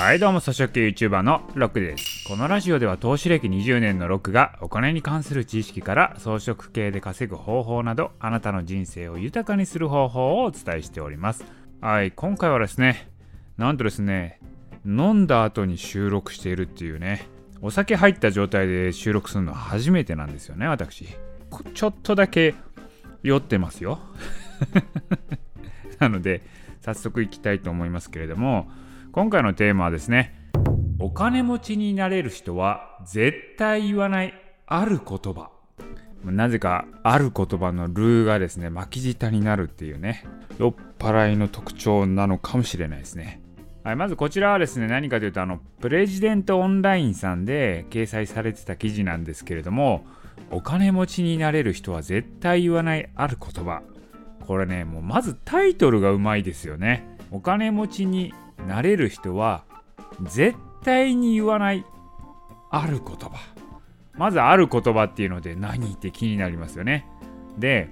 はいどうも、草食系 YouTuber のロックです。このラジオでは投資歴20年のロックがお金に関する知識から装飾系で稼ぐ方法などあなたの人生を豊かにする方法をお伝えしております。はい、今回はですね、なんとですね、飲んだ後に収録しているっていうね、お酒入った状態で収録するのは初めてなんですよね、私。ちょっとだけ酔ってますよ。なので、早速いきたいと思いますけれども、今回のテーマはですねお金持ちになれる人は絶対言わないある言葉。なぜかある言葉のルーがですね巻き舌になるっていうね酔っ払いの特徴なのかもしれないですね。はい、まずこちらはですね何かというとあのプレジデントオンラインさんで掲載されてた記事なんですけれどもお金持ちになれる人は絶対言わないある言葉。これねもうまずタイトルがうまいですよね。お金持ちになれる人は絶対に言わないある言葉。まずある言葉っていうので何って気になりますよね。で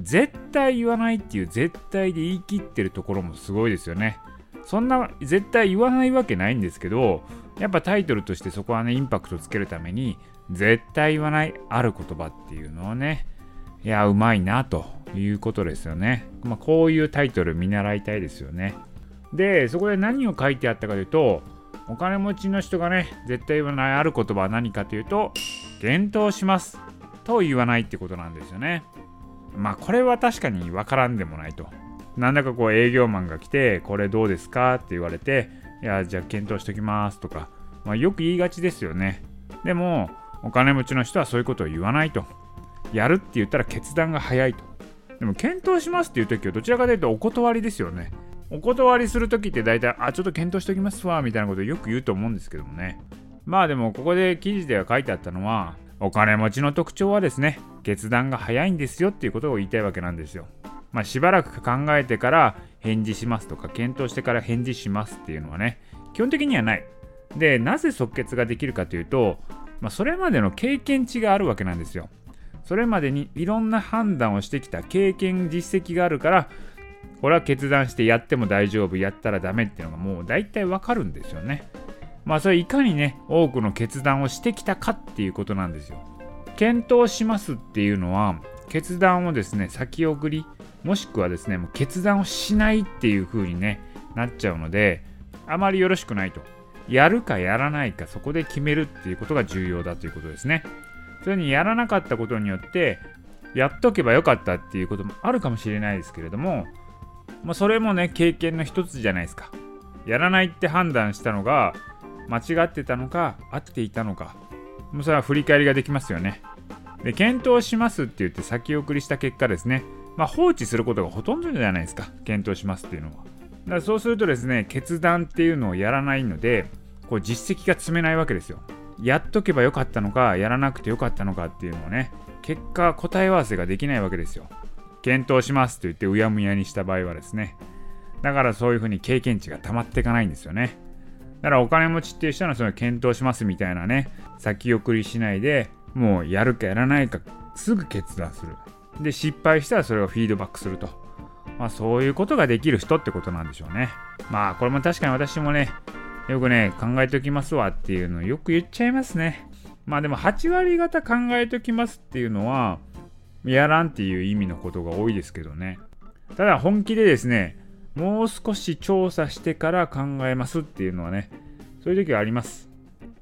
絶対言わないっていう絶対で言い切ってるところもすごいですよね。そんな絶対言わないわけないんですけどやっぱタイトルとしてそこはねインパクトつけるために絶対言わないある言葉っていうのをねいやうまいなということですよね、まあ、こういうタイトル見習いたいですよね。でそこで何を書いてあったかというとお金持ちの人がね絶対言わないある言葉は何かというと検討しますと言わないってことなんですよね。まあこれは確かに分からんでもないと。なんだかこう営業マンが来てこれどうですか？って言われていやじゃあ検討しときますとか、まあ、よく言いがちですよね。でもお金持ちの人はそういうことを言わないと。やるって言ったら決断が早いと。でも検討しますっていう時はどちらかというとお断りですよね。お断りするときって大体、あ、ちょっと検討しておきますわ、みたいなことよく言うと思うんですけどもね。まあでも、ここで記事では書いてあったのは、お金持ちの特徴はですね、決断が早いんですよっていうことを言いたいわけなんですよ。まあ、しばらく考えてから返事しますとか、検討してから返事しますっていうのはね、基本的にはない。で、なぜ即決ができるかというと、まあ、それまでの経験値があるわけなんですよ。それまでにいろんな判断をしてきた経験実績があるからこれは決断してやっても大丈夫やったらダメっていうのがもう大体わかるんですよね。まあそれいかにね多くの決断をしてきたかっていうことなんですよ。検討しますっていうのは決断をですね先送りもしくはですねもう決断をしないっていう風にねなっちゃうのであまりよろしくないと。やるかやらないかそこで決めるっていうことが重要だということですね。それにやらなかったことによってやっとけばよかったっていうこともあるかもしれないですけれどもまあ、それもね経験の一つじゃないですか。やらないって判断したのが間違ってたのか合っていたのか。もうそれは振り返りができますよね。で検討しますって言って先送りした結果ですね。まあ、放置することがほとんどじゃないですか。検討しますっていうのは。だからそうするとですね決断っていうのをやらないのでこう実績が積めないわけですよ。やっとけばよかったのかやらなくてよかったのかっていうのをね結果答え合わせができないわけですよ。検討しますと言ってうやむやにした場合はですねだからそういうふうに経験値が溜まっていかないんですよね。だからお金持ちっていう人はその検討しますみたいなね先送りしないでもうやるかやらないかすぐ決断する。で失敗したらそれをフィードバックすると。まあそういうことができる人ってことなんでしょうね。まあこれも確かに私もねよくね考えておきますわっていうのをよく言っちゃいますね。まあでも8割方考えておきますっていうのはやらんっていう意味のことが多いですけどね。ただ本気でですね、もう少し調査してから考えますっていうのはね、そういう時はあります。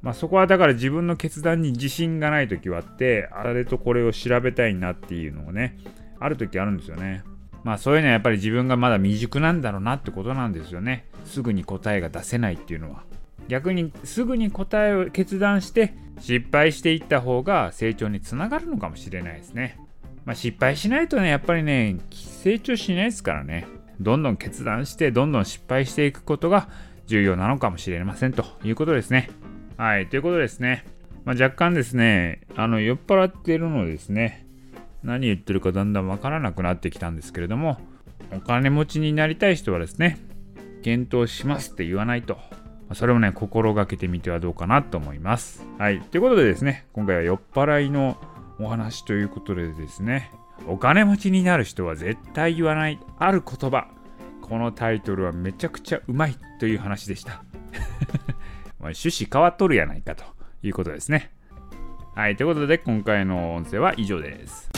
まあ、そこはだから自分の決断に自信がない時はあって、あれとこれを調べたいなっていうのをね、ある時あるんですよね。まあそういうのはやっぱり自分がまだ未熟なんだろうなってことなんですよね。すぐに答えが出せないっていうのは。逆にすぐに答えを決断して失敗していった方が成長につながるのかもしれないですね。まあ、失敗しないとね、やっぱりね、成長しないですからね。どんどん決断して、どんどん失敗していくことが重要なのかもしれませんということですね。はい、ということですね。まあ、若干ですね、あの酔っ払っているのですね、何言ってるかだんだんわからなくなってきたんですけれども、お金持ちになりたい人はですね、検討しますって言わないと、それをね、心がけてみてはどうかなと思います。はい、ということでですね、今回は酔っ払いのお話ということでですねお金持ちになる人は絶対言わないある言葉このタイトルはめちゃくちゃうまいという話でした 趣旨変わっとるやないかということですね。はい、ということで今回の音声は以上です。